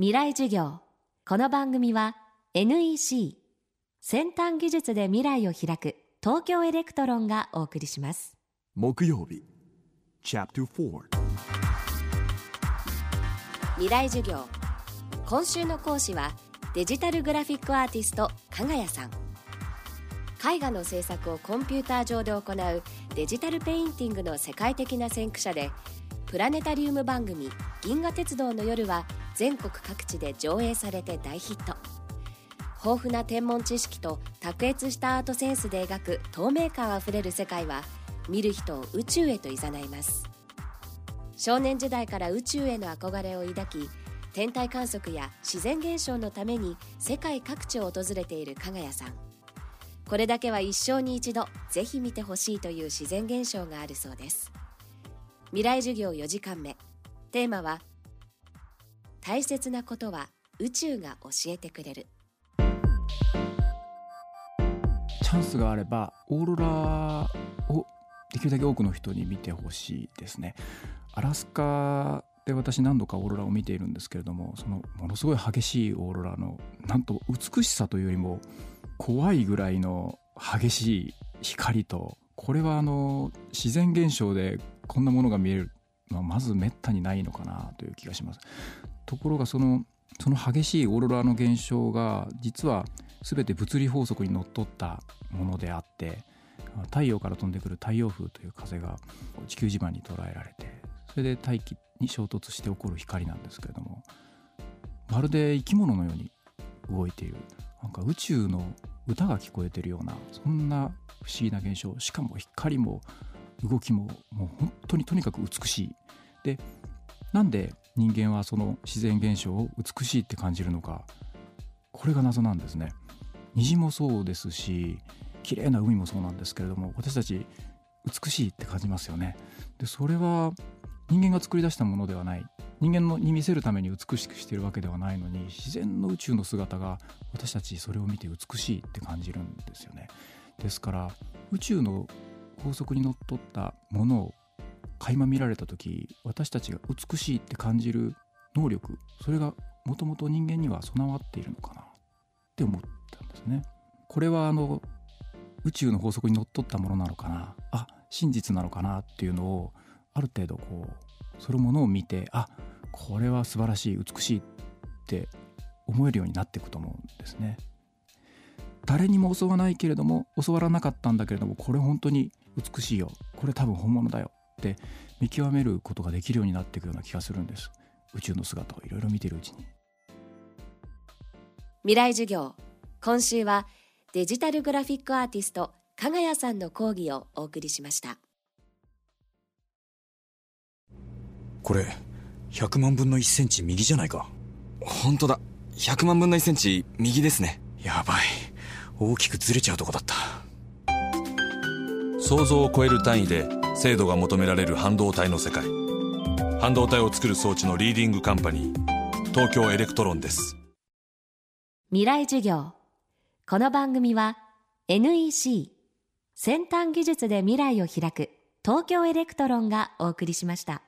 未来授業。この番組は NEC 先端技術で未来を開く東京エレクトロンがお送りします。木曜日 Chapter 4未来授業。今週の講師はデジタルグラフィックアーティスト KAGAYA さん。絵画の制作をコンピューター上で行うデジタルペインティングの世界的な先駆者でプラネタリウム番組「銀河鉄道の夜」は全国各地で上映されて大ヒット。豊富な天文知識と卓越したアートセンスで描く透明感あふれる世界は見る人を宇宙へと誘います。少年時代から宇宙への憧れを抱き天体観測や自然現象のために世界各地を訪れている加賀谷さん。これだけは一生に一度ぜひ見てほしいという自然現象があるそうです。未来授業4時間目。テーマは大切なことは宇宙が教えてくれる。チャンスがあればオーロラをできるだけ多くの人に見てほしいですね。アラスカで私何度かオーロラを見ているんですけれどもそのものすごい激しいオーロラのなんと美しさというよりも怖いぐらいの激しい光とこれはあの自然現象でこんなものが見えるのはまずめったにないのかなという気がします。ところがそのその激しいオーロラの現象が実は全て物理法則にのっとったものであって太陽から飛んでくる太陽風という風が地球磁場に捉えられてそれで大気に衝突して起こる光なんですけれどもまるで生き物のように動いている。なんか宇宙の歌が聞こえてるようなそんな不思議な現象。しかも光も動きももう本当にとにかく美しい。でなんで人間はその自然現象を美しいって感じるのか。これが謎なんですね。虹もそうですし綺麗な海もそうなんですけれども私たち美しいって感じますよね。でそれは人間が作り出したものではない。人間のに見せるために美しくしているわけではないのに自然の宇宙の姿が私たちそれを見て美しいって感じるんですよね。ですから宇宙の法則にのっとったものを垣間見られた時私たちが美しいって感じる能力それがもともと人間には備わっているのかな？って思ったんですね。これはあの宇宙の法則にのっとったものなのかな？あ真実なのかな？っていうのをある程度こうそのものを見てあこれは素晴らしい美しいって思えるようになっていくと思うんですね。誰にも襲わないけれども襲わらなかったんだけれどもこれ本当に美しいよ。これ多分本物だよ。って見極めることができるようになっていくような気がするんです。宇宙の姿をいろいろ見ているうちに。未来授業。今週はデジタルグラフィックアーティスト加賀谷さんの講義をお送りしました。これ100万分の1センチ右じゃないか。本当だ。100万分の1センチ右ですね。やばい。大きくずれちゃうとこだった。想像を超える単位で精度が求められる半導体の世界。半導体を作る装置のリーディングカンパニー東京エレクトロンです。未来授業。この番組は NEC 先端技術で未来を開く東京エレクトロンがお送りしました。